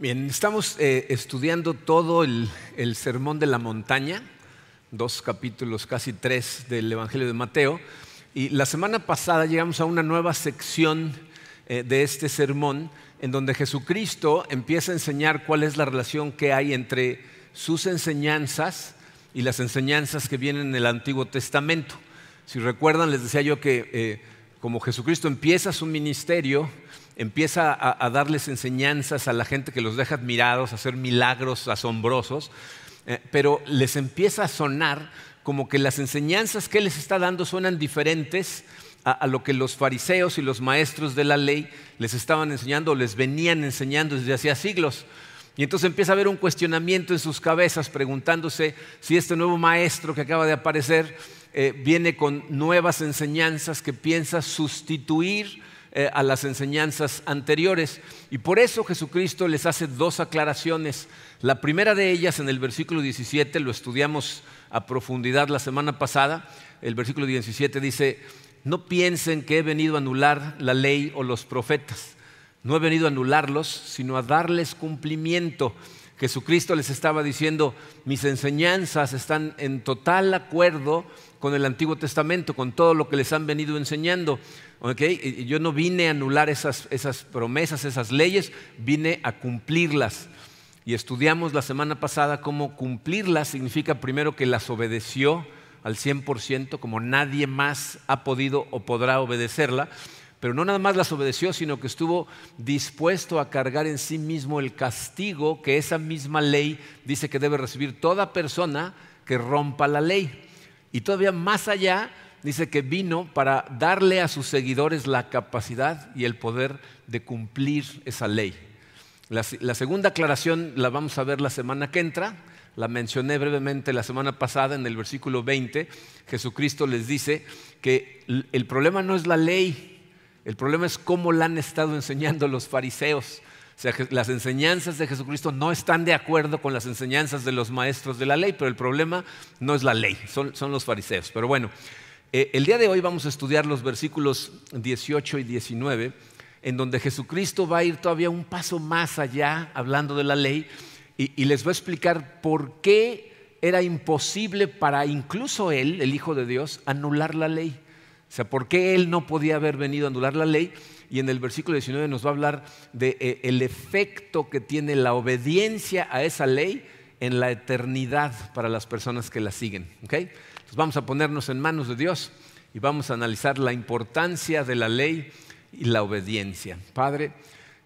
Bien, estamos eh, estudiando todo el, Sermón de la Montaña, dos capítulos, casi tres del Evangelio de Mateo. Y la semana pasada llegamos a una nueva sección eh, de este sermón en donde Jesucristo empieza a enseñar cuál es la relación que hay entre sus enseñanzas y las enseñanzas que vienen en el Antiguo Testamento. Si recuerdan, les decía yo que eh, como Jesucristo empieza su ministerio, empieza a, darles enseñanzas a la gente que los deja admirados, a hacer milagros asombrosos, eh, pero les empieza a sonar como que las enseñanzas que les está dando suenan diferentes a, lo que los fariseos y los maestros de la ley les estaban enseñando o les venían enseñando desde hacía siglos. Y entonces empieza a haber un cuestionamiento en sus cabezas preguntándose si este nuevo maestro que acaba de aparecer eh, viene con nuevas enseñanzas que piensa sustituir eh, a las enseñanzas anteriores. Y por eso Jesucristo les hace dos aclaraciones. La primera de ellas en el versículo 17, lo estudiamos a profundidad la semana pasada, el versículo 17 dice, no piensen que he venido a anular la ley o los profetas. No he venido a anularlos, sino a darles cumplimiento. Jesucristo les estaba diciendo, mis enseñanzas están en total acuerdo con el Antiguo Testamento, con todo lo que les han venido enseñando. Yo no vine a anular esas, promesas, esas leyes, vine a cumplirlas. Y estudiamos la semana pasada cómo cumplirlas significa primero que las obedeció al 100%, como nadie más ha podido o podrá obedecerla, pero no nada más las obedeció, sino que estuvo dispuesto a cargar en sí mismo el castigo que esa misma ley dice que debe recibir toda persona que rompa la ley. Y todavía más allá, dice que vino para darle a sus seguidores la capacidad y el poder de cumplir esa ley. La, segunda aclaración la vamos a ver la semana que entra, la mencioné brevemente la semana pasada en el versículo 20, Jesucristo les dice que el problema no es la ley, el problema es cómo la han estado enseñando los fariseos. O sea, las enseñanzas de Jesucristo no están de acuerdo con las enseñanzas de los maestros de la ley, pero el problema no es la ley, son, son los fariseos. Pero bueno, eh, el día de hoy vamos a estudiar los versículos 18 y 19, en donde Jesucristo va a ir todavía un paso más allá hablando de la ley y, les va a explicar por qué era imposible para incluso él, el Hijo de Dios, anular la ley. O sea, por qué él no podía haber venido a anular la ley. Y en el versículo 19 nos va a hablar del de, eh, efecto que tiene la obediencia a esa ley en la eternidad para las personas que la siguen. ¿okay? vamos a ponernos en manos de Dios y vamos a analizar la importancia de la ley y la obediencia. Padre,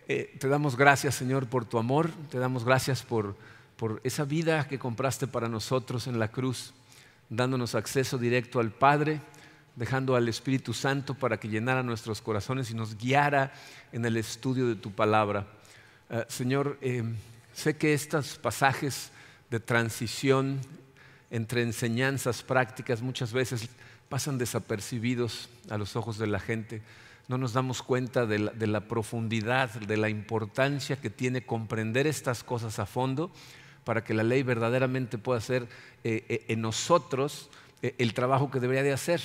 eh, te damos gracias, Señor, por tu amor, te damos gracias por, por esa vida que compraste para nosotros en la cruz, dándonos acceso directo al Padre, dejando al Espíritu Santo para que llenara nuestros corazones y nos guiara en el estudio de tu palabra. Eh, Señor, eh, sé que estos pasajes de transición entre enseñanzas prácticas muchas veces pasan desapercibidos a los ojos de la gente. No nos damos cuenta de la, profundidad, de la importancia que tiene comprender estas cosas a fondo para que la ley verdaderamente pueda hacer eh, en nosotros el trabajo que debería de hacer.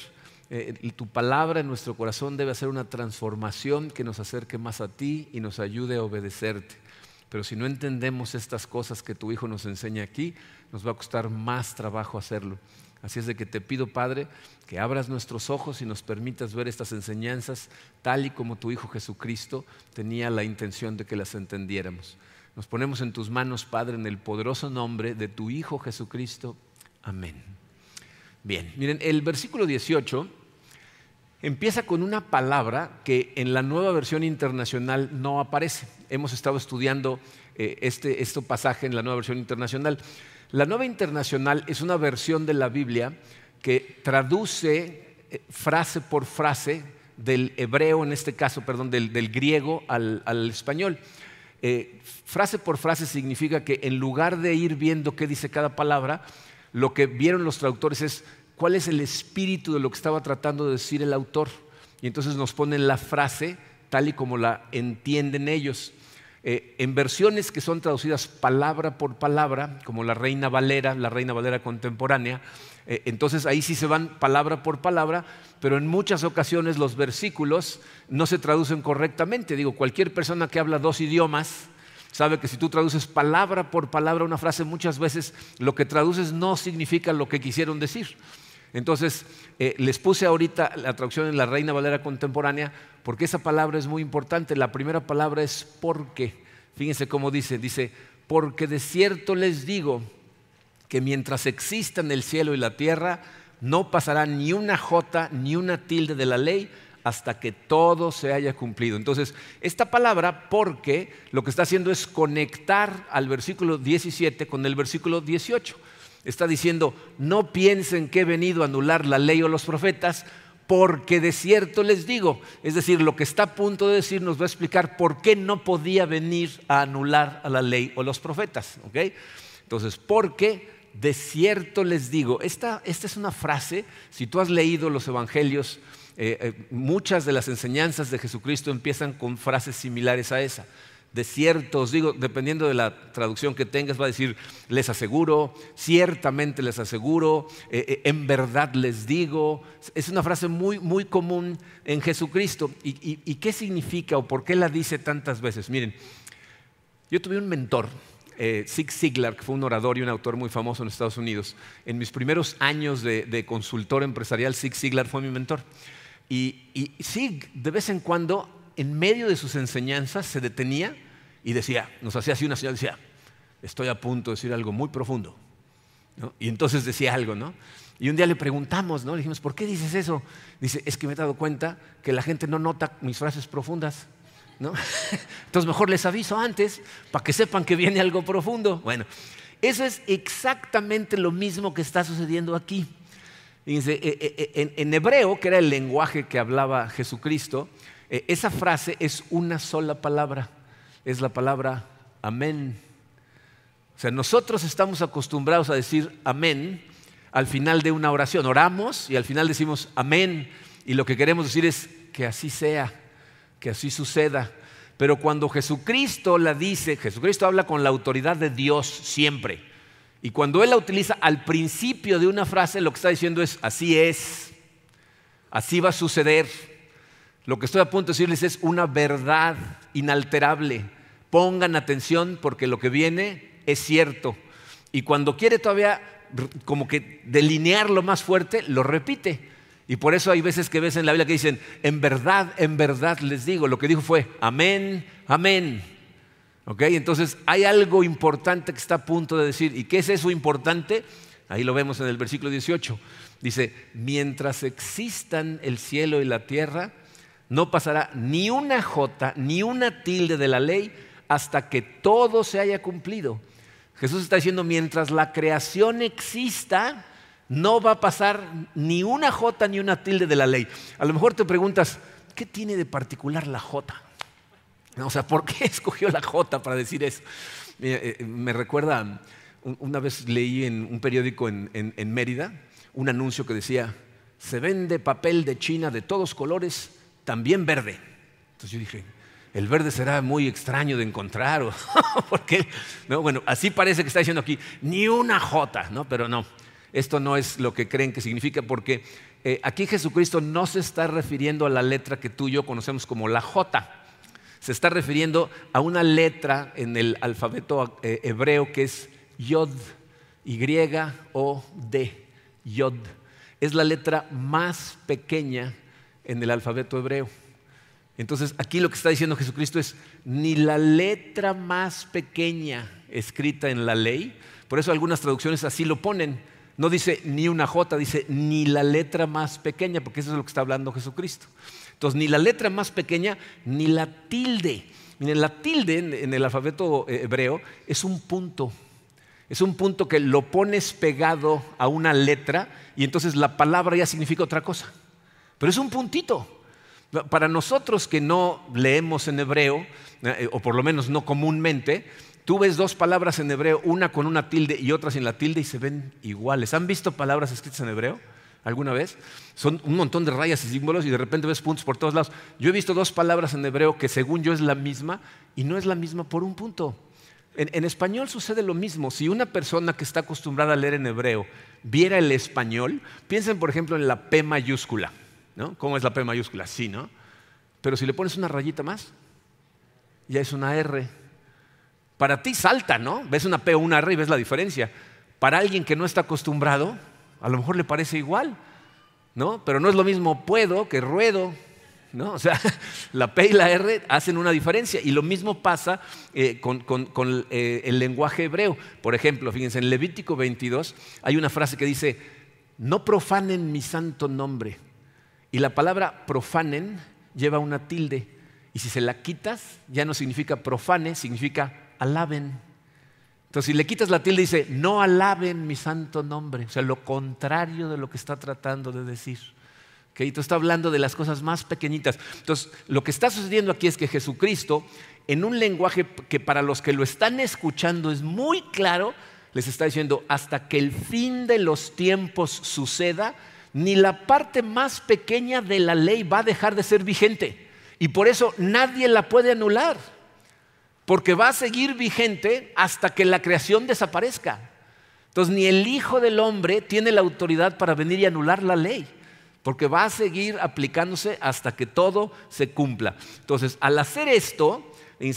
Tu palabra en nuestro corazón debe hacer una transformación que nos acerque más a ti y nos ayude a obedecerte. Pero si no entendemos estas cosas que tu Hijo nos enseña aquí, nos va a costar más trabajo hacerlo. Así es de que te pido, Padre, que abras nuestros ojos y nos permitas ver estas enseñanzas tal y como tu Hijo Jesucristo tenía la intención de que las entendiéramos. Nos ponemos en tus manos, Padre, en el poderoso nombre de tu Hijo Jesucristo. Amén. Bien, miren, el versículo 18 empieza con una palabra que en la nueva versión internacional no aparece. Hemos estado estudiando eh, este, pasaje en la nueva versión internacional. La nueva internacional es una versión de la Biblia que traduce eh, frase por frase del hebreo, en este caso, perdón, del, griego al, español. Eh, frase por frase significa que en lugar de ir viendo qué dice cada palabra, lo que vieron los traductores es cuál es el espíritu de lo que estaba tratando de decir el autor. Y entonces nos ponen la frase tal y como la entienden ellos. Eh, en versiones que son traducidas palabra por palabra, como la Reina Valera, la Reina Valera contemporánea, eh, entonces ahí sí se van palabra por palabra, pero en muchas ocasiones los versículos no se traducen correctamente. Digo, cualquier persona que habla dos idiomas, sabe que si tú traduces palabra por palabra una frase, muchas veces lo que traduces no significa lo que quisieron decir. Entonces, eh, les puse ahorita la traducción en la Reina Valera Contemporánea porque esa palabra es muy importante. La primera palabra es porque. Fíjense cómo dice, dice, porque de cierto les digo que mientras existan el cielo y la tierra, no pasará ni una jota ni una tilde de la ley hasta que todo se haya cumplido. Entonces, esta palabra, porque, lo que está haciendo es conectar al versículo 17 con el versículo 18. Está diciendo, no piensen que he venido a anular la ley o los profetas, porque de cierto les digo, es decir, lo que está a punto de decir nos va a explicar por qué no podía venir a anular a la ley o los profetas. Entonces, porque de cierto les digo, esta, esta es una frase, si tú has leído los evangelios, eh, eh, muchas de las enseñanzas de Jesucristo empiezan con frases similares a esa. De cierto, os digo, dependiendo de la traducción que tengas, va a decir, les aseguro, ciertamente les aseguro, eh, en verdad les digo. Es una frase muy, muy común en Jesucristo. ¿Y, qué significa o por qué la dice tantas veces? Miren, yo tuve un mentor, eh, Zig Ziglar, que fue un orador y un autor muy famoso en Estados Unidos. En mis primeros años de, de consultor empresarial, Zig Ziglar fue mi mentor. Y, sí, de vez en cuando, en medio de sus enseñanzas, se detenía y decía, nos hacía así una señal, decía, estoy a punto de decir algo muy profundo. Y entonces decía algo, ¿no? Y un día le preguntamos, ¿no? Le dijimos, ¿por qué dices eso? Dice, es que me he dado cuenta que la gente no nota mis frases profundas. ¿no? Entonces mejor les aviso antes para que sepan que viene algo profundo. Bueno, eso es exactamente lo mismo que está sucediendo aquí. Eh, eh, eh, en, hebreo, que era el lenguaje que hablaba Jesucristo, esa frase es una sola palabra, es la palabra amén. O sea, nosotros estamos acostumbrados a decir amén al final de una oración. Oramos y al final decimos amén. Y lo que queremos decir es que así sea, que así suceda. Pero cuando Jesucristo la dice, Jesucristo habla con la autoridad de Dios siempre. Y cuando él la utiliza al principio de una frase, lo que está diciendo es, así es, así va a suceder. Lo que estoy a punto de decirles es una verdad inalterable. Pongan atención porque lo que viene es cierto. Y cuando quiere todavía como que delinearlo más fuerte, lo repite. Y por eso hay veces que ves en la Biblia que dicen, en verdad, en verdad les digo, lo que dijo fue, amén, amén. Entonces hay algo importante que está a punto de decir. ¿Y qué es eso importante? Ahí lo vemos en el versículo 18. Dice, mientras existan el cielo y la tierra, no pasará ni una jota, ni una tilde de la ley hasta que todo se haya cumplido. Jesús está diciendo, mientras la creación exista, no va a pasar ni una jota ni una tilde de la ley. A lo mejor te preguntas, ¿qué tiene de particular la jota? O sea, ¿por qué escogió la J para decir eso? Eh, eh, me recuerda, una vez leí en un periódico en, Mérida un anuncio que decía, se vende papel de China de todos colores, también verde. Entonces yo dije, el verde será muy extraño de encontrar, porque, no, bueno, así parece que está diciendo aquí, ni una J, ¿no? Pero no, esto no es lo que creen que significa, porque eh, aquí Jesucristo no se está refiriendo a la letra que tú y yo conocemos como la J se está refiriendo a una letra en el alfabeto eh, hebreo que es Yod, Y-O-D, Yod. Es la letra más pequeña en el alfabeto hebreo. Entonces, aquí lo que está diciendo Jesucristo es, ni la letra más pequeña escrita en la ley, por eso algunas traducciones así lo ponen, no dice ni una J, dice ni la letra más pequeña, porque eso es lo que está hablando Jesucristo. Entonces, ni la letra más pequeña, ni la tilde. Miren, la tilde en, el alfabeto eh, hebreo es un punto. Es un punto que lo pones pegado a una letra y entonces la palabra ya significa otra cosa. Pero es un puntito. Para nosotros que no leemos en hebreo, eh, o por lo menos no comúnmente, tú ves dos palabras en hebreo, una con una tilde y otra sin la tilde y se ven iguales. ¿Han visto palabras escritas en hebreo? alguna vez? Son un montón de rayas y símbolos y de repente ves puntos por todos lados. Yo he visto dos palabras en hebreo que según yo es la misma y no es la misma por un punto. En, español sucede lo mismo. Si una persona que está acostumbrada a leer en hebreo viera el español, piensen por ejemplo en la P mayúscula. ¿No? ¿Cómo es la P mayúscula? Sí, ¿no? Pero si le pones una rayita más, ya es una R. Para ti salta, ¿no? Ves una P o una R y ves la diferencia. Para alguien que no está acostumbrado, a lo mejor le parece igual, ¿no? Pero no es lo mismo puedo que ruedo, ¿no? O sea, la P y la R hacen una diferencia. Y lo mismo pasa eh, con, eh, el lenguaje hebreo. Por ejemplo, fíjense, en Levítico 22 hay una frase que dice, no profanen mi santo nombre. Y la palabra profanen lleva una tilde. Y si se la quitas, ya no significa profane, significa alaben. Entonces, si le quitas la tilde, dice, no alaben mi santo nombre. O sea, lo contrario de lo que está tratando de decir. ¿Okay? Entonces, está hablando de las cosas más pequeñitas. Entonces, lo que está sucediendo aquí es que Jesucristo, en un lenguaje que para los que lo están escuchando es muy claro, les está diciendo, hasta que el fin de los tiempos suceda, ni la parte más pequeña de la ley va a dejar de ser vigente. Y por eso nadie la puede anular porque va a seguir vigente hasta que la creación desaparezca. Entonces, ni el Hijo del Hombre tiene la autoridad para venir y anular la ley, porque va a seguir aplicándose hasta que todo se cumpla. Entonces, al hacer esto,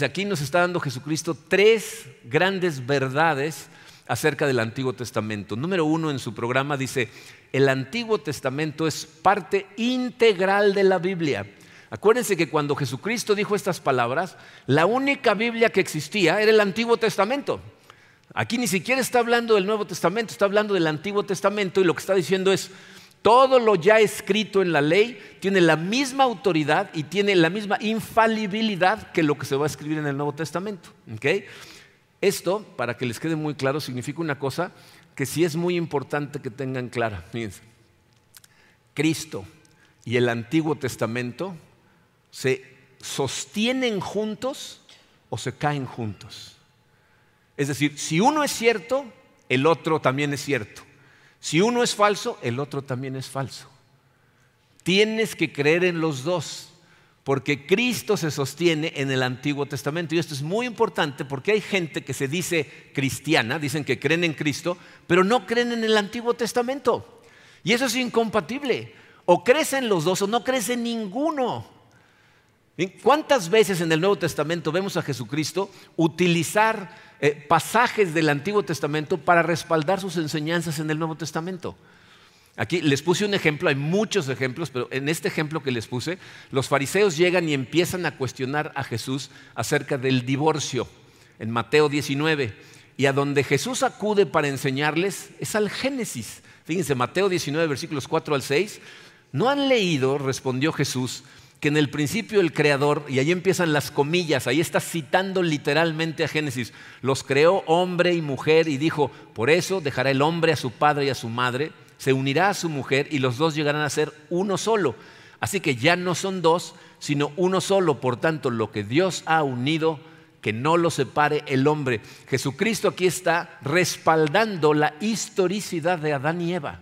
aquí nos está dando Jesucristo tres grandes verdades acerca del Antiguo Testamento. Número uno en su programa dice, el Antiguo Testamento es parte integral de la Biblia. Acuérdense que cuando Jesucristo dijo estas palabras, la única Biblia que existía era el Antiguo Testamento. Aquí ni siquiera está hablando del Nuevo Testamento, está hablando del Antiguo Testamento y lo que está diciendo es, todo lo ya escrito en la ley tiene la misma autoridad y tiene la misma infalibilidad que lo que se va a escribir en el Nuevo Testamento. Esto, para que les quede muy claro, significa una cosa que sí es muy importante que tengan clara. Fíjense, Cristo y el Antiguo Testamento se sostienen juntos o se caen juntos. Es decir, si uno es cierto, el otro también es cierto. Si uno es falso, el otro también es falso. Tienes que creer en los dos, porque Cristo se sostiene en el Antiguo Testamento. Y esto es muy importante porque hay gente que se dice cristiana, dicen que creen en Cristo, pero no creen en el Antiguo Testamento. Y eso es incompatible. O crees en los dos o no crees en ninguno. ¿Cuántas veces en el Nuevo Testamento vemos a Jesucristo utilizar eh, pasajes del Antiguo Testamento para respaldar sus enseñanzas en el Nuevo Testamento? Aquí les puse un ejemplo, hay muchos ejemplos, pero en este ejemplo que les puse, los fariseos llegan y empiezan a cuestionar a Jesús acerca del divorcio en Mateo 19. Y a donde Jesús acude para enseñarles es al Génesis. Fíjense, Mateo 19, versículos 4 al 6. ¿No han leído, respondió Jesús, que en el principio el creador, y ahí empiezan las comillas, ahí está citando literalmente a Génesis, los creó hombre y mujer y dijo, por eso dejará el hombre a su padre y a su madre, se unirá a su mujer y los dos llegarán a ser uno solo. Así que ya no son dos, sino uno solo. Por tanto, lo que Dios ha unido, que no lo separe el hombre. Jesucristo aquí está respaldando la historicidad de Adán y Eva.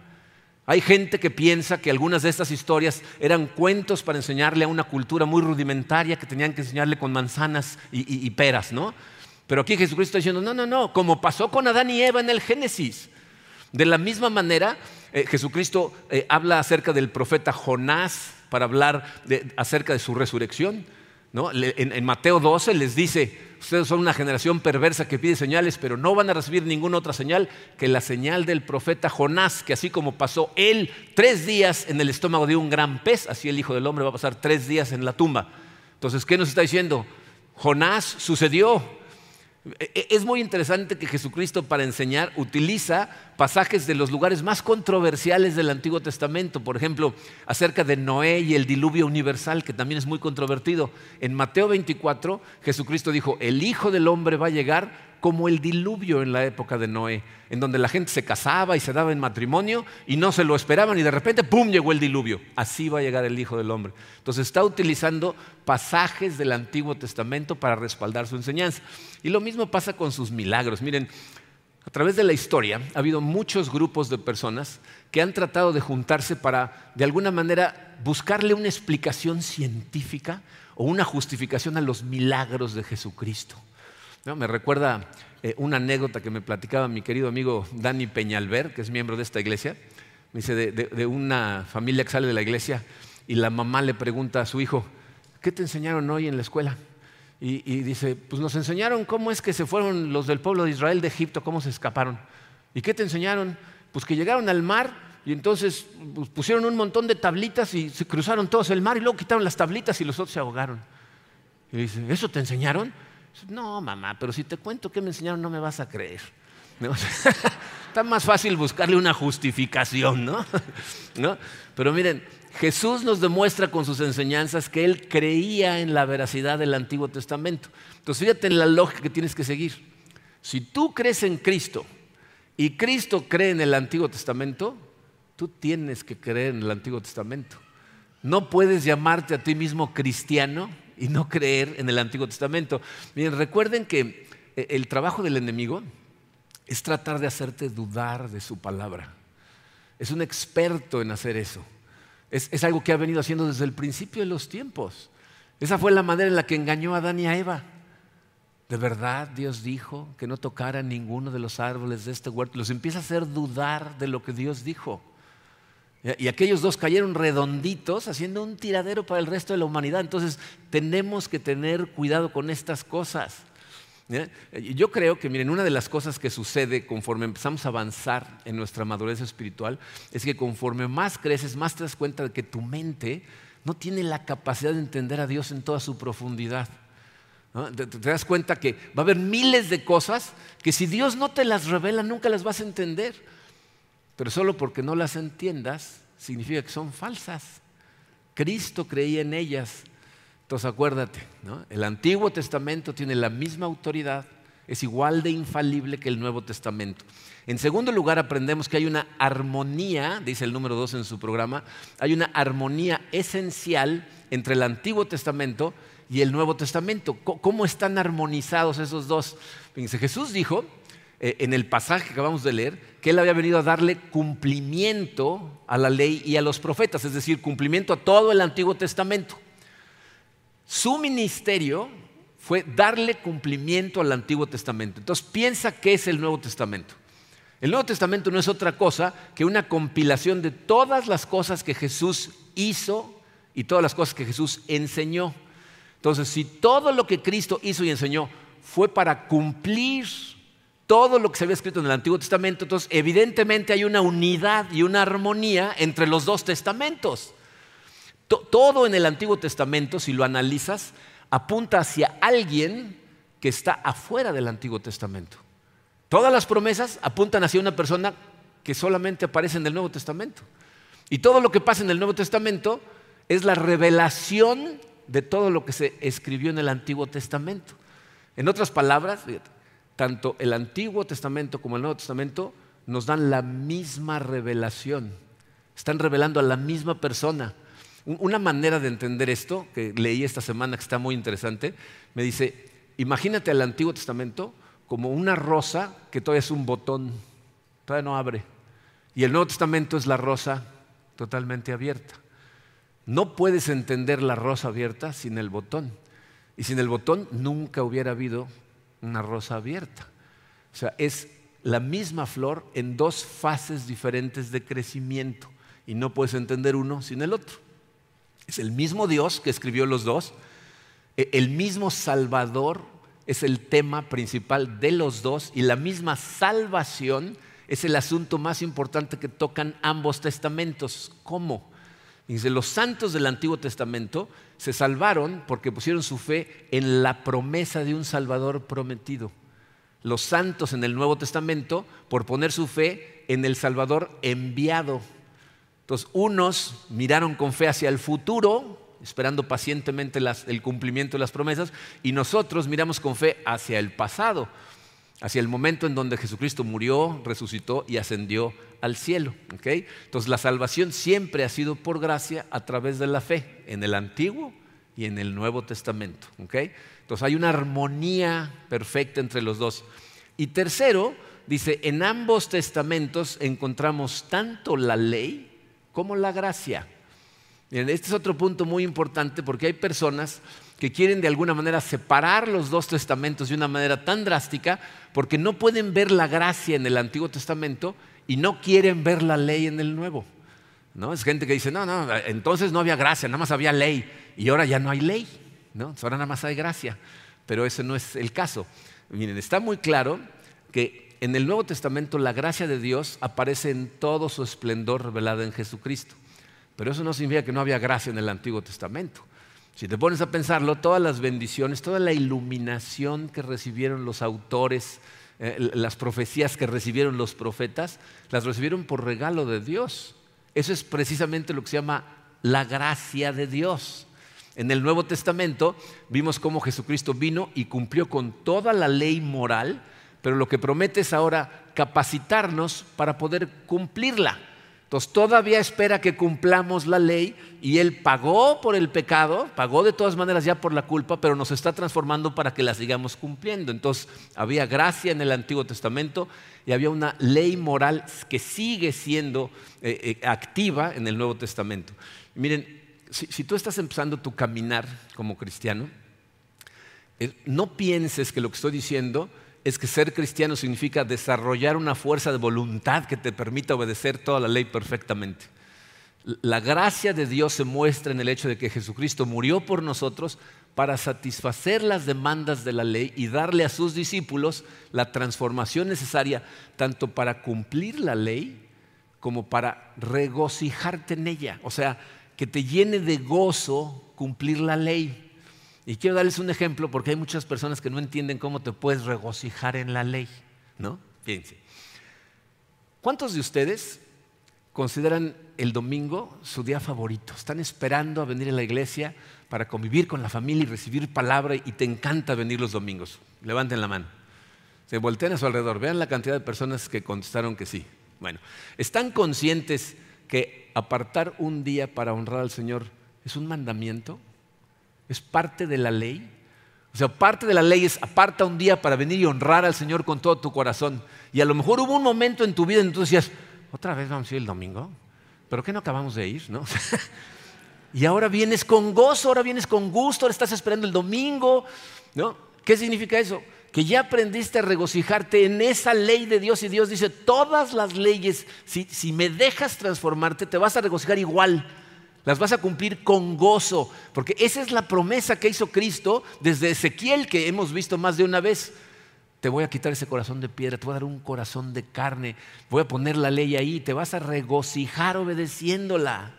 Hay gente que piensa que algunas de estas historias eran cuentos para enseñarle a una cultura muy rudimentaria que tenían que enseñarle con manzanas y, peras, ¿no? Pero aquí Jesucristo está diciendo, no, no, no, como pasó con Adán y Eva en el Génesis. De la misma manera, eh, Jesucristo eh, habla acerca del profeta Jonás para hablar acerca de su resurrección. en Mateo 12 les dice, ustedes son una generación perversa que pide señales, pero no van a recibir ninguna otra señal que la señal del profeta Jonás, que así como pasó él tres días en el estómago de un gran pez, así el Hijo del Hombre va a pasar tres días en la tumba. Entonces, ¿qué nos está diciendo? Jonás sucedió, es muy interesante que Jesucristo para enseñar utiliza pasajes de los lugares más controversiales del Antiguo Testamento, por ejemplo, acerca de Noé y el diluvio universal, que también es muy controvertido. En Mateo 24, Jesucristo dijo, el Hijo del Hombre va a llegar como el diluvio en la época de Noé, en donde la gente se casaba y se daba en matrimonio y no se lo esperaban y de repente, ¡pum!, llegó el diluvio. Así va a llegar el Hijo del Hombre. Entonces está utilizando pasajes del Antiguo Testamento para respaldar su enseñanza. Y lo mismo pasa con sus milagros. Miren, a través de la historia ha habido muchos grupos de personas que han tratado de juntarse para, de alguna manera, buscarle una explicación científica o una justificación a los milagros de Jesucristo. Me recuerda eh, una anécdota que me platicaba mi querido amigo Dani Peñalver, que es miembro de esta iglesia. Me dice de, una familia que sale de la iglesia y la mamá le pregunta a su hijo, ¿qué te enseñaron hoy en la escuela? Y, y, dice, pues nos enseñaron cómo es que se fueron los del pueblo de Israel de Egipto, cómo se escaparon. ¿Y qué te enseñaron? Pues que llegaron al mar y entonces pues, pusieron un montón de tablitas y se cruzaron todos el mar y luego quitaron las tablitas y los otros se ahogaron. Y dice, ¿eso te enseñaron? No, mamá, pero si te cuento qué me enseñaron no me vas a creer. Está más fácil buscarle una justificación, ¿no? ¿no? Pero miren, Jesús nos demuestra con sus enseñanzas que Él creía en la veracidad del Antiguo Testamento. Entonces fíjate en la lógica que tienes que seguir. Si tú crees en Cristo y Cristo cree en el Antiguo Testamento, tú tienes que creer en el Antiguo Testamento. No puedes llamarte a ti mismo cristiano y no creer en el Antiguo Testamento. Miren, recuerden que eh, el trabajo del enemigo es tratar de hacerte dudar de su palabra. Es un experto en hacer eso. Es, algo que ha venido haciendo desde el principio de los tiempos. Esa fue la manera en la que engañó a Adán y a Eva. De verdad Dios dijo que no tocaran ninguno de los árboles de este huerto. Los empieza a hacer dudar de lo que Dios dijo. Y aquellos dos cayeron redonditos haciendo un tiradero para el resto de la humanidad. Entonces tenemos que tener cuidado con estas cosas. Yo creo que, miren, una de las cosas que sucede conforme empezamos a avanzar en nuestra madurez espiritual es que conforme más creces, más te das cuenta de que tu mente no tiene la capacidad de entender a Dios en toda su profundidad. Te, te, das cuenta que va a haber miles de cosas que si Dios no te las revela, nunca las vas a entender. Pero solo porque no las entiendas, significa que son falsas. Cristo creía en ellas entonces acuérdate, el Antiguo Testamento tiene la misma autoridad, es igual de infalible que el Nuevo Testamento. En segundo lugar, aprendemos que hay una armonía, dice el número dos en su programa, hay una armonía esencial entre el Antiguo Testamento y el Nuevo Testamento. ¿Cómo están armonizados esos dos? Fíjense, Jesús dijo eh, en el pasaje que acabamos de leer que él había venido a darle cumplimiento a la ley y a los profetas, es decir, cumplimiento a todo el Antiguo Testamento. Su ministerio fue darle cumplimiento al Antiguo Testamento. Entonces piensa qué es el Nuevo Testamento. El Nuevo Testamento no es otra cosa que una compilación de todas las cosas que Jesús hizo y todas las cosas que Jesús enseñó. Entonces, si todo lo que Cristo hizo y enseñó fue para cumplir todo lo que se había escrito en el Antiguo Testamento, entonces evidentemente hay una unidad y una armonía entre los dos testamentos. Todo en el Antiguo Testamento, si lo analizas, apunta hacia alguien que está afuera del Antiguo Testamento. Todas las promesas apuntan hacia una persona que solamente aparece en el Nuevo Testamento. Y todo lo que pasa en el Nuevo Testamento es la revelación de todo lo que se escribió en el Antiguo Testamento. En otras palabras, tanto el Antiguo Testamento como el Nuevo Testamento nos dan la misma revelación. Están revelando a la misma persona. Una manera de entender esto, que leí esta semana que está muy interesante, me dice, imagínate al Antiguo Testamento como una rosa que todavía es un botón, todavía no abre. Y el Nuevo Testamento es la rosa totalmente abierta. No puedes entender la rosa abierta sin el botón. Y sin el botón nunca hubiera habido una rosa abierta. O sea, es la misma flor en dos fases diferentes de crecimiento. Y no puedes entender uno sin el otro. Es el mismo Dios que escribió los dos, e, el mismo Salvador es el tema principal de los dos y la misma salvación es el asunto más importante que tocan ambos testamentos. ¿Cómo? Dice, los santos del Antiguo Testamento se salvaron porque pusieron su fe en la promesa de un Salvador prometido. Los santos en el Nuevo Testamento por poner su fe en el Salvador enviado entonces, unos miraron con fe hacia el futuro, esperando pacientemente el cumplimiento de las promesas, y nosotros miramos con fe hacia el pasado, hacia el momento en donde Jesucristo murió, resucitó y ascendió al cielo. Entonces, la salvación siempre ha sido por gracia a través de la fe, en el Antiguo y en el Nuevo Testamento. Entonces, hay una armonía perfecta entre los dos. Y tercero, dice, en ambos testamentos encontramos tanto la ley, como la gracia. este es otro punto muy importante porque hay personas que quieren de alguna manera separar los dos testamentos de una manera tan drástica porque no pueden ver la gracia en el Antiguo Testamento y no quieren ver la ley en el Nuevo. ¿No? Es gente que dice, no, no, entonces no había gracia, nada más había ley y ahora ya no hay ley, ¿no? ahora nada más hay gracia. pero ese no es el caso. Miren, está muy claro que en el Nuevo Testamento la gracia de Dios aparece en todo su esplendor revelada en Jesucristo. Pero eso no significa que no había gracia en el Antiguo Testamento. Si te pones a pensarlo, todas las bendiciones, toda la iluminación que recibieron los autores, eh, las profecías que recibieron los profetas, las recibieron por regalo de Dios. Eso es precisamente lo que se llama la gracia de Dios. En el Nuevo Testamento vimos cómo Jesucristo vino y cumplió con toda la ley moral, pero lo que promete es ahora capacitarnos para poder cumplirla. Entonces todavía espera que cumplamos la ley y Él pagó por el pecado, pagó de todas maneras ya por la culpa, pero nos está transformando para que la sigamos cumpliendo. Entonces había gracia en el Antiguo Testamento y había una ley moral que sigue siendo eh, eh, activa en el Nuevo Testamento. Miren, si, tú estás empezando tu caminar como cristiano, eh, no pienses que lo que estoy diciendo es que ser cristiano significa desarrollar una fuerza de voluntad que te permita obedecer toda la ley perfectamente. La gracia de Dios se muestra en el hecho de que Jesucristo murió por nosotros para satisfacer las demandas de la ley y darle a sus discípulos la transformación necesaria tanto para cumplir la ley como para regocijarte en ella. O sea, que te llene de gozo cumplir la ley. Y quiero darles un ejemplo porque hay muchas personas que no entienden cómo te puedes regocijar en la ley, ¿no? Fíjense. ¿Cuántos de ustedes consideran el domingo su día favorito? Están esperando a venir a la iglesia para convivir con la familia y recibir palabra y te encanta venir los domingos. Levanten la mano. Se voltean a su alrededor. Vean la cantidad de personas que contestaron que sí. Bueno, ¿están conscientes que apartar un día para honrar al Señor es un mandamiento? Es parte de la ley. O sea, parte de la ley es aparta un día para venir y honrar al Señor con todo tu corazón. Y a lo mejor hubo un momento en tu vida en que tú decías, otra vez vamos a ir el domingo, pero ¿qué no acabamos de ir? ¿no? y ahora vienes con gozo, ahora vienes con gusto, ahora estás esperando el domingo. ¿no? ¿Qué significa eso? Que ya aprendiste a regocijarte en esa ley de Dios y Dios dice, todas las leyes, si, si me dejas transformarte, te vas a regocijar igual las vas a cumplir con gozo, porque esa es la promesa que hizo Cristo desde Ezequiel que hemos visto más de una vez. Te voy a quitar ese corazón de piedra, te voy a dar un corazón de carne, voy a poner la ley ahí, te vas a regocijar obedeciéndola.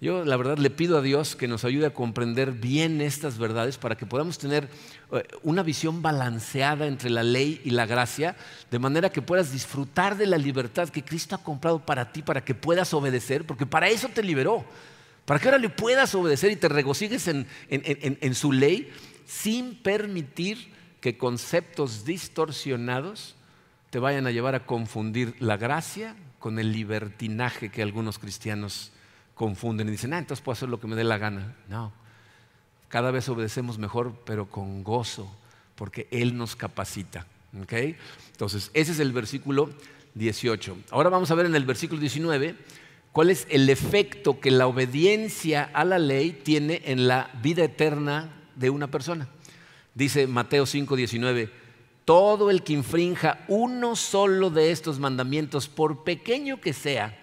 Yo la verdad le pido a Dios que nos ayude a comprender bien estas verdades para que podamos tener eh, una visión balanceada entre la ley y la gracia, de manera que puedas disfrutar de la libertad que Cristo ha comprado para ti, para que puedas obedecer, porque para eso te liberó, para que ahora le puedas obedecer y te regocijes en, en su ley sin permitir que conceptos distorsionados te vayan a llevar a confundir la gracia con el libertinaje que algunos cristianos confunden y dicen, ah, entonces puedo hacer lo que me dé la gana. No, cada vez obedecemos mejor, pero con gozo, porque Él nos capacita. Entonces, ese es el versículo 18. Ahora vamos a ver en el versículo 19 cuál es el efecto que la obediencia a la ley tiene en la vida eterna de una persona. Dice Mateo 5, 19, todo el que infrinja uno solo de estos mandamientos, por pequeño que sea,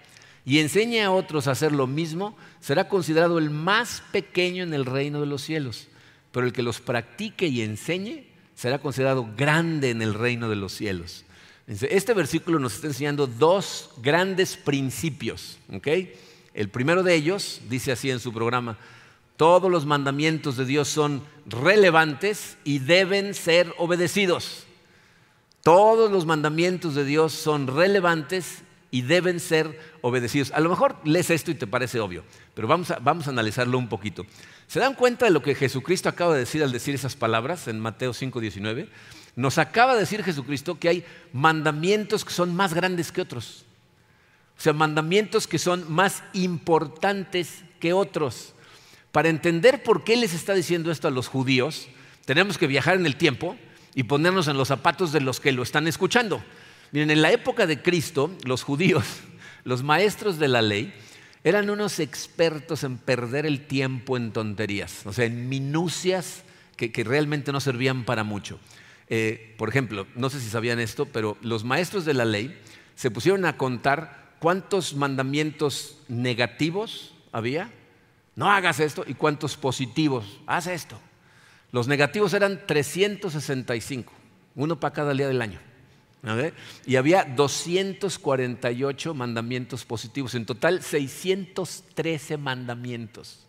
y enseñe a otros a hacer lo mismo, será considerado el más pequeño en el reino de los cielos. Pero el que los practique y enseñe será considerado grande en el reino de los cielos. Este versículo nos está enseñando dos grandes principios. El primero de ellos dice así en su programa, todos los mandamientos de Dios son relevantes y deben ser obedecidos. Todos los mandamientos de Dios son relevantes y deben ser obedecidos. A lo mejor lees esto y te parece obvio, pero vamos a, vamos a analizarlo un poquito. ¿Se dan cuenta de lo que Jesucristo acaba de decir al decir esas palabras en Mateo 5:19? Nos acaba de decir Jesucristo que hay mandamientos que son más grandes que otros. O sea, mandamientos que son más importantes que otros. Para entender por qué les está diciendo esto a los judíos, tenemos que viajar en el tiempo y ponernos en los zapatos de los que lo están escuchando. Miren, en la época de Cristo, los judíos, los maestros de la ley, eran unos expertos en perder el tiempo en tonterías, o sea, en minucias que, realmente no servían para mucho. Eh, por ejemplo, no sé si sabían esto, pero los maestros de la ley se pusieron a contar cuántos mandamientos negativos había. No hagas esto y cuántos positivos. Haz esto. Los negativos eran 365, uno para cada día del año. Y había 248 mandamientos positivos, en total 613 mandamientos.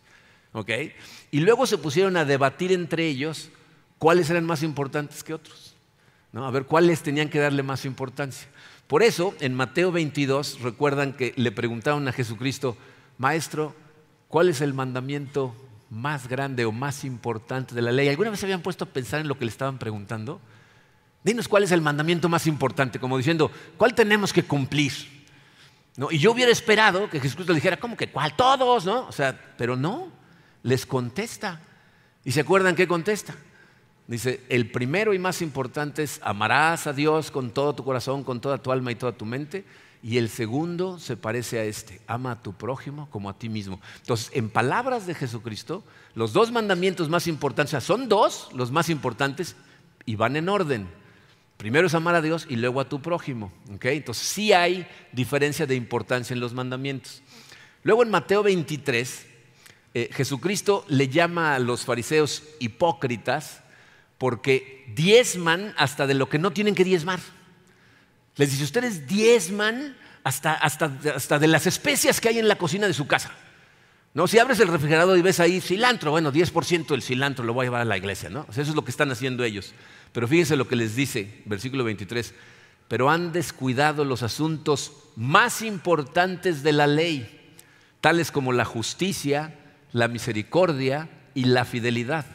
Y luego se pusieron a debatir entre ellos cuáles eran más importantes que otros. A ver cuáles tenían que darle más importancia. Por eso, en Mateo 22, recuerdan que le preguntaron a Jesucristo, Maestro, ¿cuál es el mandamiento más grande o más importante de la ley? ¿Alguna vez se habían puesto a pensar en lo que le estaban preguntando? Dinos cuál es el mandamiento más importante, como diciendo, ¿cuál tenemos que cumplir? Y yo hubiera esperado que Jesús le dijera, ¿cómo que cuál? Todos, ¿no? O sea, pero no, les contesta. ¿Y se acuerdan qué contesta? Dice, el primero y más importante es amarás a Dios con todo tu corazón, con toda tu alma y toda tu mente. Y el segundo se parece a este, ama a tu prójimo como a ti mismo. Entonces, en palabras de Jesucristo, los dos mandamientos más importantes, son dos los más importantes y van en orden. Primero es amar a Dios y luego a tu prójimo. Entonces, sí hay diferencia de importancia en los mandamientos. Luego en Mateo 23, eh, Jesucristo le llama a los fariseos hipócritas porque diezman hasta de lo que no tienen que diezmar. Les dice, ustedes diezman hasta, hasta, de las especias que hay en la cocina de su casa. ¿No? Si abres el refrigerador y ves ahí cilantro, bueno, 10% del cilantro lo voy a llevar a la iglesia, ¿no? eso es lo que están haciendo ellos. Pero fíjense lo que les dice, versículo 23, pero han descuidado los asuntos más importantes de la ley, tales como la justicia, la misericordia y la fidelidad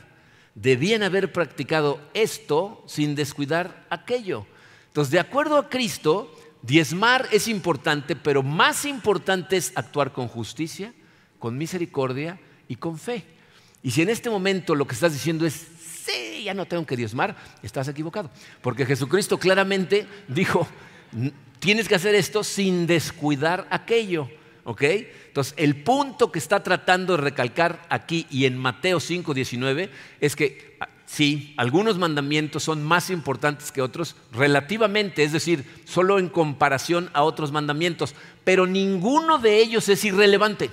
debían haber practicado esto sin descuidar aquello. Entonces, de acuerdo a Cristo, diezmar es importante, pero más importante es actuar con justicia, con misericordia y con fe. Y si en este momento lo que estás diciendo es, sí, ya no tengo que diezmar, estás equivocado. Porque Jesucristo claramente dijo, tienes que hacer esto sin descuidar aquello. ¿Ok? Entonces, el punto que está tratando de recalcar aquí y en Mateo 5, 19 es que ah, sí, algunos mandamientos son más importantes que otros relativamente, es decir, solo en comparación a otros mandamientos, pero ninguno de ellos es irrelevante.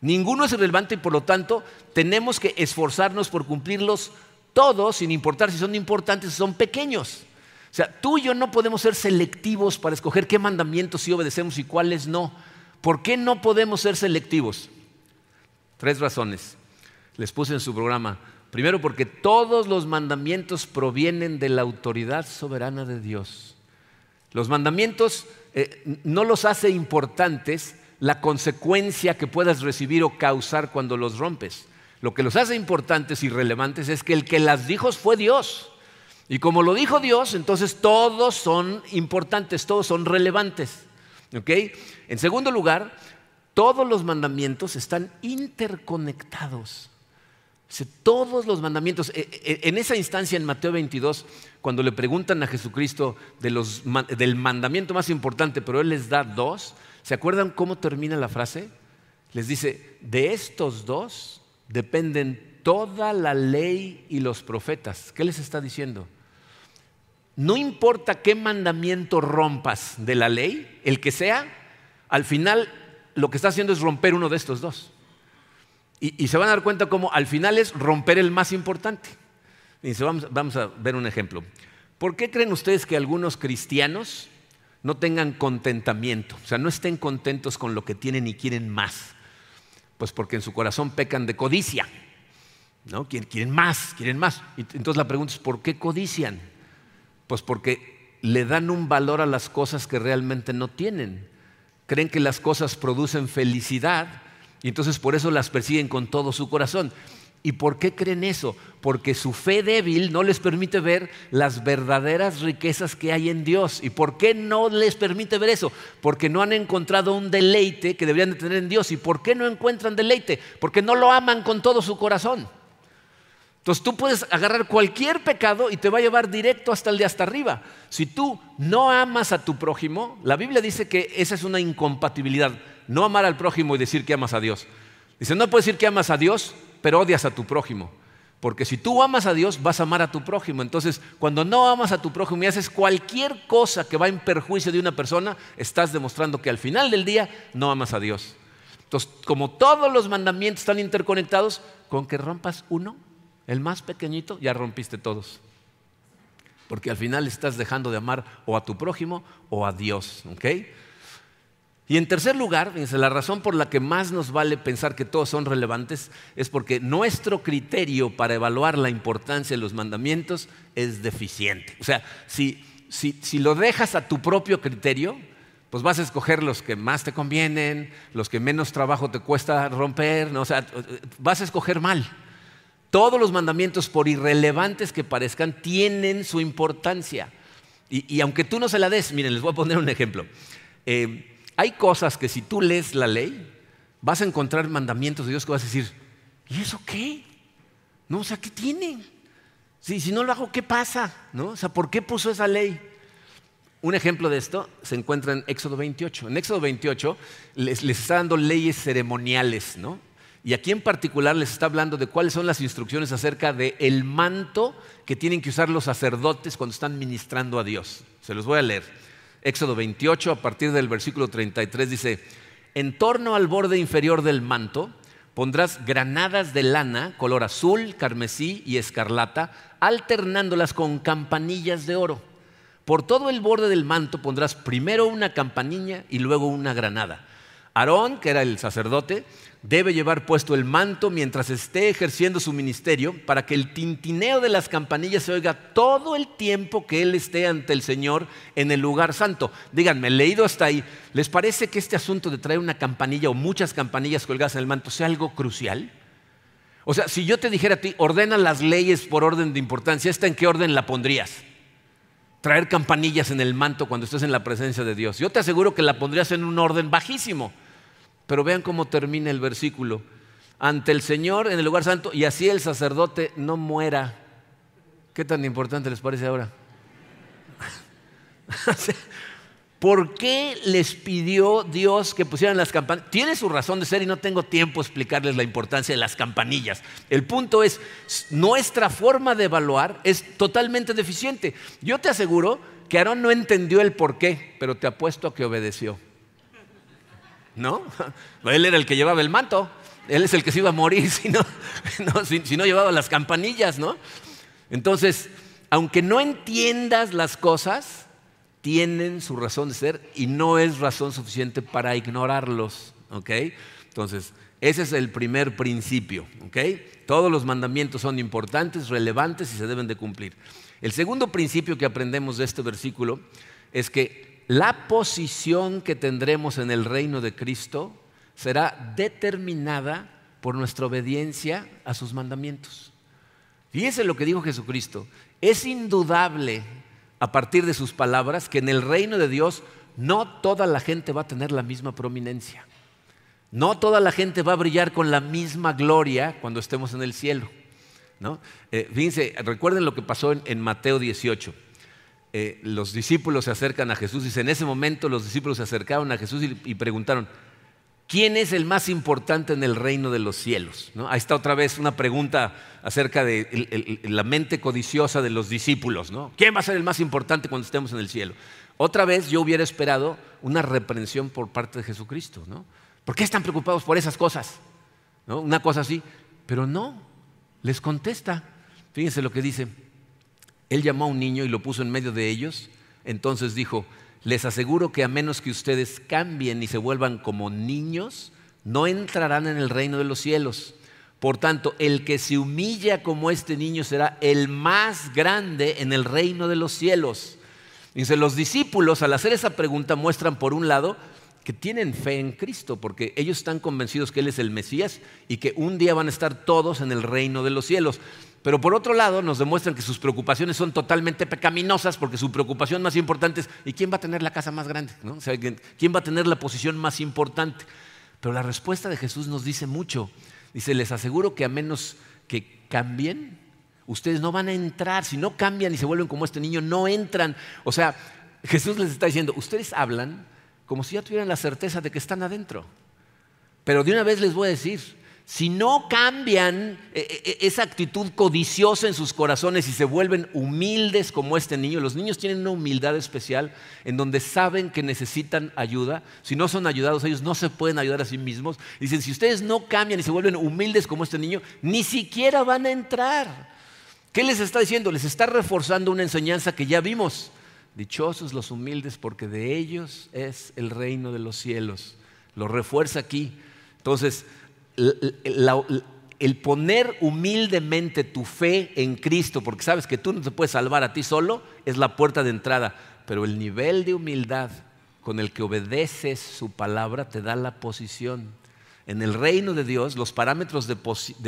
Ninguno es irrelevante y por lo tanto tenemos que esforzarnos por cumplirlos todos, sin importar si son importantes o son pequeños. O sea, tú y yo no podemos ser selectivos para escoger qué mandamientos sí obedecemos y cuáles no ¿Por qué no podemos ser selectivos? Tres razones. Les puse en su programa. Primero, porque todos los mandamientos provienen de la autoridad soberana de Dios. Los mandamientos eh, no los hace importantes la consecuencia que puedas recibir o causar cuando los rompes. Lo que los hace importantes y relevantes es que el que las dijo fue Dios. Y como lo dijo Dios, entonces todos son importantes, todos son relevantes. En segundo lugar, todos los mandamientos están interconectados. Todos los mandamientos, e, e, en esa instancia en Mateo 22, cuando le preguntan a Jesucristo del mandamiento más importante, pero Él les da dos, ¿se acuerdan cómo termina la frase? Les dice, de estos dos dependen toda la ley y los profetas. ¿Qué les está diciendo? no importa qué mandamiento rompas de la ley, el que sea, al final lo que está haciendo es romper uno de estos dos. Y, se van a dar cuenta cómo al final es romper el más importante. vamos, vamos a ver un ejemplo. ¿Por qué creen ustedes que algunos cristianos no tengan contentamiento? O sea, no estén contentos con lo que tienen y quieren más. Pues porque en su corazón pecan de codicia. ¿no? Quieren más, quieren más. Entonces la pregunta es, ¿por qué codician? Pues porque le dan un valor a las cosas que realmente no tienen. Creen que las cosas producen felicidad y entonces por eso las persiguen con todo su corazón. ¿Y por qué creen eso? Porque su fe débil no les permite ver las verdaderas riquezas que hay en Dios. ¿Y por qué no les permite ver eso? Porque no han encontrado un deleite que deberían de tener en Dios. ¿Y por qué no encuentran deleite? Porque no lo aman con todo su corazón. Entonces tú puedes agarrar cualquier pecado y te va a llevar directo hasta el de hasta arriba. Si tú no amas a tu prójimo, la Biblia dice que esa es una incompatibilidad. No amar al prójimo y decir que amas a Dios. Dice, no puedes decir que amas a Dios, pero odias a tu prójimo. Porque si tú amas a Dios, vas a amar a tu prójimo. Entonces, cuando no amas a tu prójimo y haces cualquier cosa que va en perjuicio de una persona, estás demostrando que al final del día no amas a Dios. Entonces, como todos los mandamientos están interconectados, con que rompas uno, el más pequeñito, ya rompiste todos. Porque al final estás dejando de amar o a tu prójimo o a Dios. Y en tercer lugar, la razón por la que más nos vale pensar que todos son relevantes es porque nuestro criterio para evaluar la importancia de los mandamientos es deficiente. O sea, si, si lo dejas a tu propio criterio, pues vas a escoger los que más te convienen, los que menos trabajo te cuesta romper, ¿no? o sea, vas a escoger mal. Todos los mandamientos, por irrelevantes que parezcan, tienen su importancia. Y, aunque tú no se la des, miren, les voy a poner un ejemplo. Eh, hay cosas que si tú lees la ley, vas a encontrar mandamientos de Dios que vas a decir, ¿y eso qué? No, o sea, ¿qué tiene? Si, si no lo hago, ¿qué pasa? ¿No? O sea, ¿por qué puso esa ley? Un ejemplo de esto se encuentra en Éxodo 28. En Éxodo 28 les, está dando leyes ceremoniales, ¿no? Y aquí en particular les está hablando de cuáles son las instrucciones acerca del el manto que tienen que usar los sacerdotes cuando están ministrando a Dios. Se los voy a leer. Éxodo 28, a partir del versículo 33, dice, en torno al borde inferior del manto pondrás granadas de lana color azul, carmesí y escarlata, alternándolas con campanillas de oro. Por todo el borde del manto pondrás primero una campanilla y luego una granada. Aarón, que era el sacerdote, debe llevar puesto el manto mientras esté ejerciendo su ministerio para que el tintineo de las campanillas se oiga todo el tiempo que él esté ante el Señor en el lugar santo. Díganme, leído hasta ahí, ¿les parece que este asunto de traer una campanilla o muchas campanillas colgadas en el manto sea algo crucial? O sea, si yo te dijera a ti, ordena las leyes por orden de importancia, ¿esta en qué orden la pondrías? traer campanillas en el manto cuando estés en la presencia de Dios. Yo te aseguro que la pondrías en un orden bajísimo. Pero vean cómo termina el versículo. Ante el Señor en el lugar santo y así el sacerdote no muera. ¿Qué tan importante les parece ahora? ¿Por qué les pidió Dios que pusieran las campanillas? Tiene su razón de ser y no tengo tiempo de explicarles la importancia de las campanillas. El punto es, nuestra forma de evaluar es totalmente deficiente. Yo te aseguro que Aarón no entendió el por qué, pero te apuesto a que obedeció. ¿No? Él era el que llevaba el manto. Él es el que se iba a morir si no, si no llevaba las campanillas, ¿no? Entonces, aunque no entiendas las cosas, tienen su razón de ser y no es razón suficiente para ignorarlos. Entonces, ese es el primer principio. Todos los mandamientos son importantes, relevantes y se deben de cumplir. El segundo principio que aprendemos de este versículo es que la posición que tendremos en el reino de Cristo será determinada por nuestra obediencia a sus mandamientos. Fíjense lo que dijo Jesucristo. Es indudable a partir de sus palabras que en el reino de Dios no toda la gente va a tener la misma prominencia. No toda la gente va a brillar con la misma gloria cuando estemos en el cielo. ¿no? Eh, fíjense, recuerden lo que pasó en, Mateo 18. Eh, los discípulos se acercan a Jesús y en ese momento los discípulos se acercaron a Jesús y preguntaron, ¿Quién es el más importante en el reino de los cielos? Ahí está otra vez una pregunta acerca de la mente codiciosa de los discípulos. ¿no? ¿Quién va a ser el más importante cuando estemos en el cielo? Otra vez yo hubiera esperado una reprensión por parte de Jesucristo. ¿no? ¿Por qué están preocupados por esas cosas? Una cosa así. Pero no, les contesta. Fíjense lo que dice. Él llamó a un niño y lo puso en medio de ellos. Entonces dijo, les aseguro que a menos que ustedes cambien y se vuelvan como niños, no entrarán en el reino de los cielos. Por tanto, el que se humilla como este niño será el más grande en el reino de los cielos. Dice, los discípulos al hacer esa pregunta muestran por un lado que tienen fe en Cristo, porque ellos están convencidos que Él es el Mesías y que un día van a estar todos en el reino de los cielos. Pero por otro lado nos demuestran que sus preocupaciones son totalmente pecaminosas porque su preocupación más importante es ¿y quién va a tener la casa más grande? ¿Quién va a tener la posición más importante? Pero la respuesta de Jesús nos dice mucho. Dice, les aseguro que a menos que cambien, ustedes no van a entrar. Si no cambian y se vuelven como este niño, no entran. O sea, Jesús les está diciendo, ustedes hablan como si ya tuvieran la certeza de que están adentro. Pero de una vez les voy a decir, si no cambian eh, eh, esa actitud codiciosa en sus corazones y se vuelven humildes como este niño, los niños tienen una humildad especial en donde saben que necesitan ayuda. Si no son ayudados, ellos no se pueden ayudar a sí mismos. Dicen, si ustedes no cambian y se vuelven humildes como este niño, ni siquiera van a entrar. ¿Qué les está diciendo? Les está reforzando una enseñanza que ya vimos. Dichosos los humildes porque de ellos es el reino de los cielos. Lo refuerza aquí. Entonces, el poner humildemente tu fe en Cristo, porque sabes que tú no te puedes salvar a ti solo, es la puerta de entrada. Pero el nivel de humildad con el que obedeces su palabra te da la posición. En el reino de Dios, los parámetros de,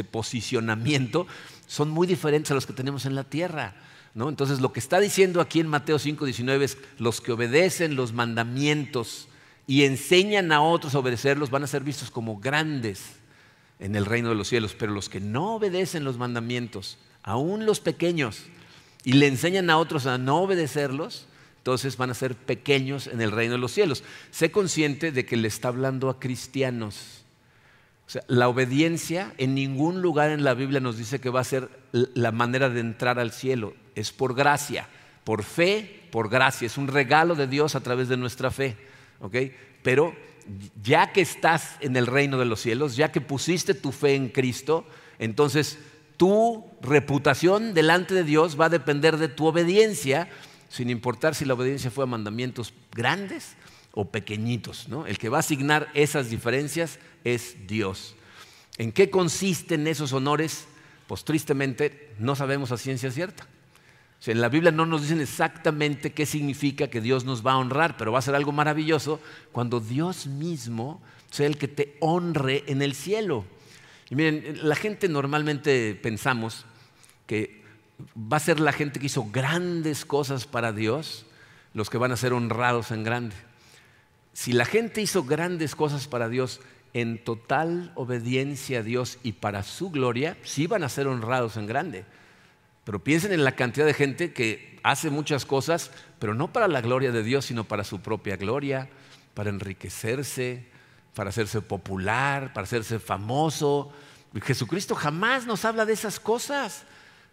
posicionamiento son muy diferentes a los que tenemos en la tierra. ¿no? Entonces, lo que está diciendo aquí en Mateo 5:19 es: los que obedecen los mandamientos y enseñan a otros a obedecerlos van a ser vistos como grandes en el reino de los cielos, pero los que no obedecen los mandamientos, aún los pequeños, y le enseñan a otros a no obedecerlos, entonces van a ser pequeños en el reino de los cielos. Sé consciente de que le está hablando a cristianos. La obediencia en ningún lugar en la Biblia nos dice que va a ser la manera de entrar al cielo. Es por gracia, por fe, por gracia. Es un regalo de Dios a través de nuestra fe. Pero ya que estás en el reino de los cielos, ya que pusiste tu fe en Cristo, entonces tu reputación delante de Dios va a depender de tu obediencia, sin importar si la obediencia fue a mandamientos grandes o pequeñitos. El que va a asignar esas diferencias es Dios. ¿En qué consisten esos honores? Pues tristemente no sabemos a ciencia cierta en la Biblia no nos dicen exactamente qué significa que Dios nos va a honrar, pero va a ser algo maravilloso cuando Dios mismo sea el que te honre en el cielo. Y miren, la gente normalmente pensamos que va a ser la gente que hizo grandes cosas para Dios los que van a ser honrados en grande. Si la gente hizo grandes cosas para Dios en total obediencia a Dios y para su gloria, sí van a ser honrados en grande. Pero piensen en la cantidad de gente que hace muchas cosas, pero no para la gloria de Dios, sino para su propia gloria, para enriquecerse, para hacerse popular, para hacerse famoso. Jesucristo jamás nos habla de esas cosas.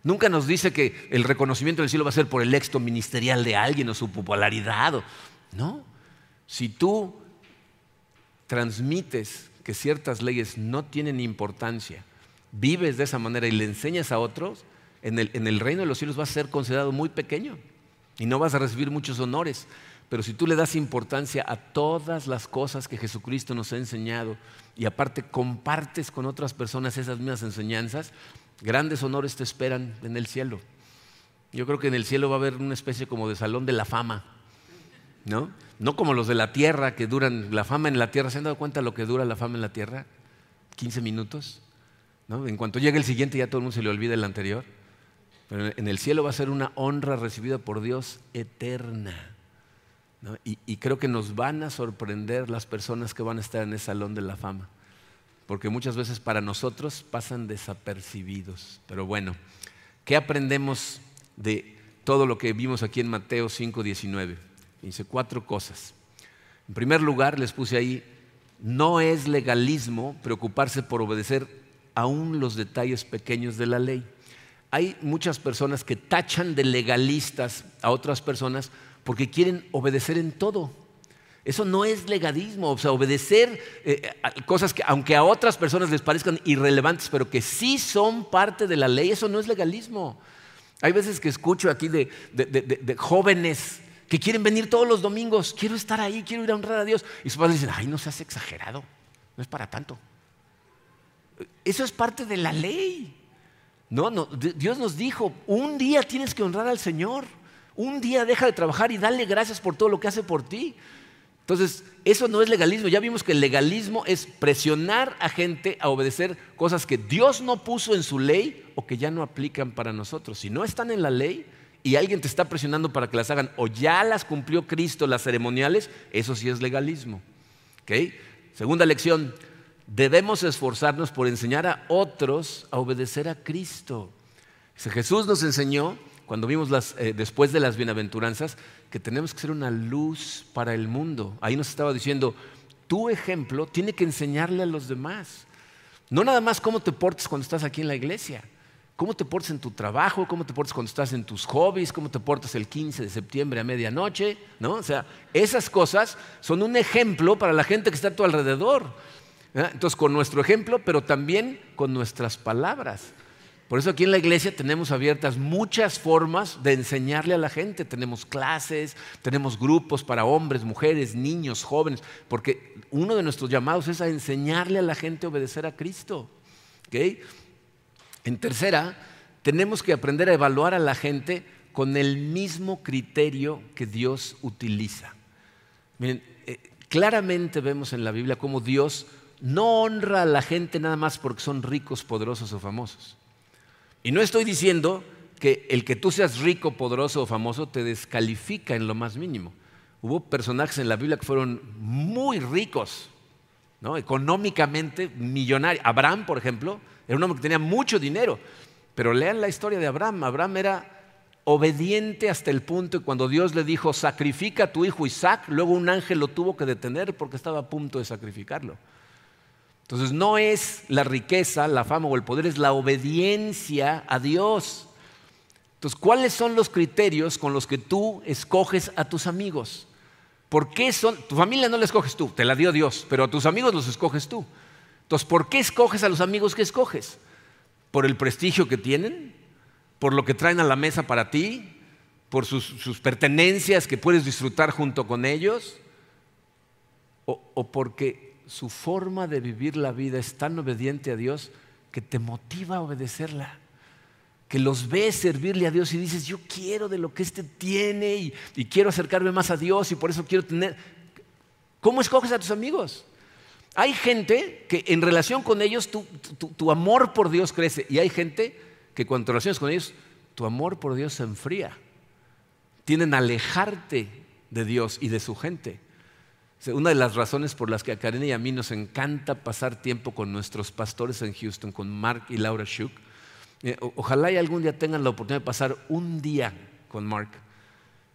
Nunca nos dice que el reconocimiento del cielo va a ser por el éxito ministerial de alguien o su popularidad. No. Si tú transmites que ciertas leyes no tienen importancia, vives de esa manera y le enseñas a otros, en el, reino de los cielos vas a ser considerado muy pequeño y no vas a recibir muchos honores. Pero si tú le das importancia a todas las cosas que Jesucristo nos ha enseñado y aparte compartes con otras personas esas mismas enseñanzas, grandes honores te esperan en el cielo. Yo creo que en el cielo va a haber una especie como de salón de la fama, ¿no? No como los de la tierra que duran la fama en la tierra. ¿Se han dado cuenta lo que dura la fama en la tierra? 15 minutos. ¿no? En cuanto llegue el siguiente ya todo el mundo se le olvida el anterior. Pero en el cielo va a ser una honra recibida por Dios eterna. Y, creo que nos van a sorprender las personas que van a estar en ese salón de la fama. Porque muchas veces para nosotros pasan desapercibidos. Pero bueno, ¿qué aprendemos de todo lo que vimos aquí en Mateo 5, 19? Dice cuatro cosas. En primer lugar, les puse ahí, no es legalismo preocuparse por obedecer aún los detalles pequeños de la ley hay muchas personas que tachan de legalistas a otras personas porque quieren obedecer en todo. Eso no es legalismo, o sea, obedecer eh, cosas que aunque a otras personas les parezcan irrelevantes, pero que sí son parte de la ley, eso no es legalismo. Hay veces que escucho aquí de, de jóvenes que quieren venir todos los domingos, quiero estar ahí, quiero ir a honrar a Dios. Y sus padres dicen, ay, no seas exagerado, no es para tanto. Eso es parte de la ley. No, no, Dios nos dijo, un día tienes que honrar al Señor, un día deja de trabajar y dale gracias por todo lo que hace por ti. Entonces, eso no es legalismo. Ya vimos que el legalismo es presionar a gente a obedecer cosas que Dios no puso en su ley o que ya no aplican para nosotros. Si no están en la ley y alguien te está presionando para que las hagan o ya las cumplió Cristo, las ceremoniales, eso sí es legalismo. Segunda lección, debemos esforzarnos por enseñar a otros a obedecer a Cristo. Jesús nos enseñó, cuando vimos las, eh, después de las bienaventuranzas, que tenemos que ser una luz para el mundo. Ahí nos estaba diciendo, tu ejemplo tiene que enseñarle a los demás. No nada más cómo te portas cuando estás aquí en la iglesia. ¿Cómo te portas en tu trabajo? ¿Cómo te portas cuando estás en tus hobbies? ¿Cómo te portas el 15 de septiembre a medianoche? ¿No? O sea, esas cosas son un ejemplo para la gente que está a tu alrededor. Entonces, con nuestro ejemplo, pero también con nuestras palabras. Por eso aquí en la iglesia tenemos abiertas muchas formas de enseñarle a la gente. Tenemos clases, tenemos grupos para hombres, mujeres, niños, jóvenes, porque uno de nuestros llamados es a enseñarle a la gente a obedecer a Cristo. ¿Okay? En tercera, tenemos que aprender a evaluar a la gente con el mismo criterio que Dios utiliza. Miren, eh, claramente vemos en la Biblia cómo Dios no honra a la gente nada más porque son ricos, poderosos o famosos. Y no estoy diciendo que el que tú seas rico, poderoso o famoso te descalifica en lo más mínimo. Hubo personajes en la Biblia que fueron muy ricos, ¿no? económicamente millonarios. Abraham, por ejemplo, era un hombre que tenía mucho dinero. Pero lean la historia de Abraham. Abraham era obediente hasta el punto que cuando Dios le dijo, sacrifica a tu hijo Isaac, luego un ángel lo tuvo que detener porque estaba a punto de sacrificarlo. Entonces no es la riqueza, la fama o el poder, es la obediencia a Dios. Entonces, ¿cuáles son los criterios con los que tú escoges a tus amigos? ¿Por qué son? Tu familia no la escoges tú, te la dio Dios, pero a tus amigos los escoges tú. Entonces, ¿por qué escoges a los amigos que escoges? ¿Por el prestigio que tienen? ¿Por lo que traen a la mesa para ti? ¿Por sus, pertenencias que puedes disfrutar junto con ellos? ¿O, ¿O porque su forma de vivir la vida es tan obediente a Dios que te motiva a obedecerla? que los ves servirle a Dios y dices, yo quiero de lo que éste tiene y, quiero acercarme más a Dios y por eso quiero tener... ¿Cómo escoges a tus amigos? Hay gente que en relación con ellos tu, amor por Dios crece y hay gente que cuando te relacionas con ellos tu amor por Dios se enfría. Tienen a alejarte de Dios y de su gente. Una de las razones por las que a Karen y a mí nos encanta pasar tiempo con nuestros pastores en Houston, con Mark y Laura Shook, eh, ojalá y algún día tengan la oportunidad de pasar un día con Mark.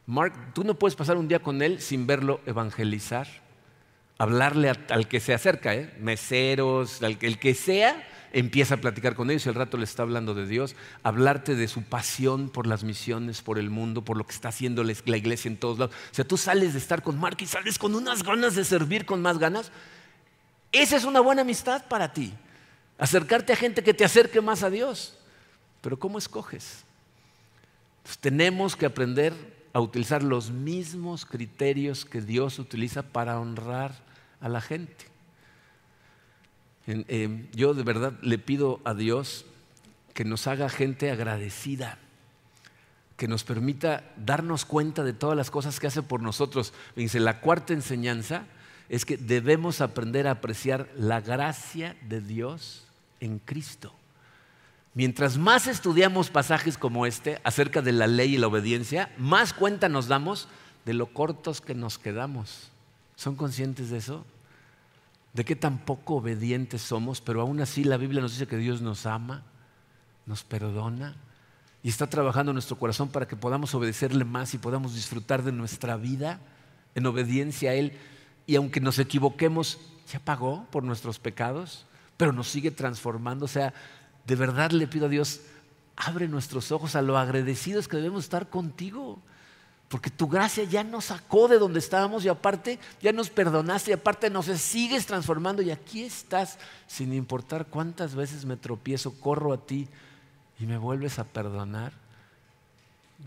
Mark, tú no puedes pasar un día con él sin verlo evangelizar hablarle al que se acerca, ¿eh? meseros, al, el que sea, empieza a platicar con ellos y al rato le está hablando de Dios, hablarte de su pasión por las misiones, por el mundo, por lo que está haciendo la iglesia en todos lados. O sea, tú sales de estar con Mark y sales con unas ganas de servir con más ganas. Esa es una buena amistad para ti. Acercarte a gente que te acerque más a Dios. Pero ¿cómo escoges? Pues tenemos que aprender a utilizar los mismos criterios que Dios utiliza para honrar a la gente. Eh, yo de verdad le pido a Dios que nos haga gente agradecida, que nos permita darnos cuenta de todas las cosas que hace por nosotros. Dice, la cuarta enseñanza es que debemos aprender a apreciar la gracia de Dios en Cristo. Mientras más estudiamos pasajes como este acerca de la ley y la obediencia, más cuenta nos damos de lo cortos que nos quedamos. ¿Son conscientes de eso? De qué tan poco obedientes somos, pero aún así la Biblia nos dice que Dios nos ama, nos perdona y está trabajando en nuestro corazón para que podamos obedecerle más y podamos disfrutar de nuestra vida en obediencia a Él. Y aunque nos equivoquemos, ya pagó por nuestros pecados, pero nos sigue transformando. O sea, de verdad le pido a Dios, abre nuestros ojos a lo agradecidos que debemos estar contigo. Porque tu gracia ya nos sacó de donde estábamos y aparte ya nos perdonaste y aparte nos sigues transformando y aquí estás sin importar cuántas veces me tropiezo, corro a ti y me vuelves a perdonar.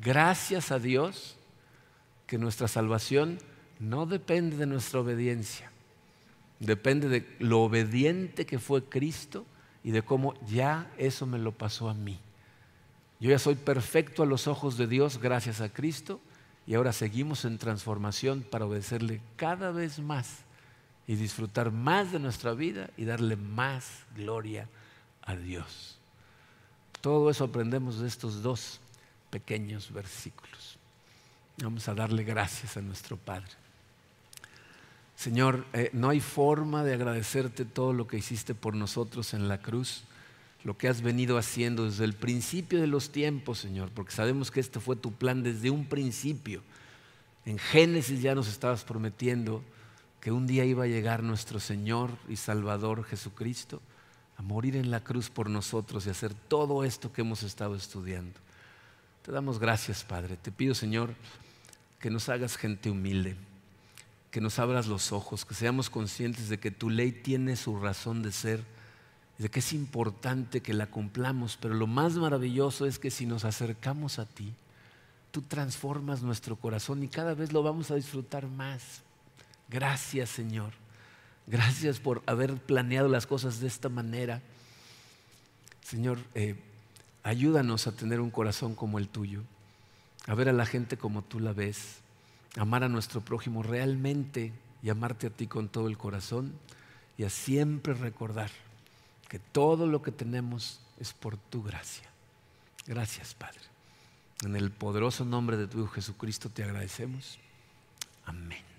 Gracias a Dios que nuestra salvación no depende de nuestra obediencia, depende de lo obediente que fue Cristo y de cómo ya eso me lo pasó a mí. Yo ya soy perfecto a los ojos de Dios gracias a Cristo y ahora seguimos en transformación para obedecerle cada vez más y disfrutar más de nuestra vida y darle más gloria a Dios. Todo eso aprendemos de estos dos pequeños versículos. Vamos a darle gracias a nuestro Padre. Señor, eh, no hay forma de agradecerte todo lo que hiciste por nosotros en la cruz, lo que has venido haciendo desde el principio de los tiempos, Señor, porque sabemos que este fue tu plan desde un principio. En Génesis ya nos estabas prometiendo que un día iba a llegar nuestro Señor y Salvador Jesucristo a morir en la cruz por nosotros y hacer todo esto que hemos estado estudiando. Te damos gracias, Padre. Te pido, Señor, que nos hagas gente humilde, que nos abras los ojos, que seamos conscientes de que tu ley tiene su razón de ser, de que es importante que la cumplamos, pero lo más maravilloso es que si nos acercamos a ti, tú transformas nuestro corazón y cada vez lo vamos a disfrutar más. Gracias, Señor. Gracias por haber planeado las cosas de esta manera. Señor, eh, ayúdanos a tener un corazón como el tuyo, a ver a la gente como tú la ves, amar a nuestro prójimo realmente y amarte a ti con todo el corazón y a siempre recordar que todo lo que tenemos es por tu gracia. Gracias, Padre. En el poderoso nombre de tu Hijo Jesucristo te agradecemos. Amén.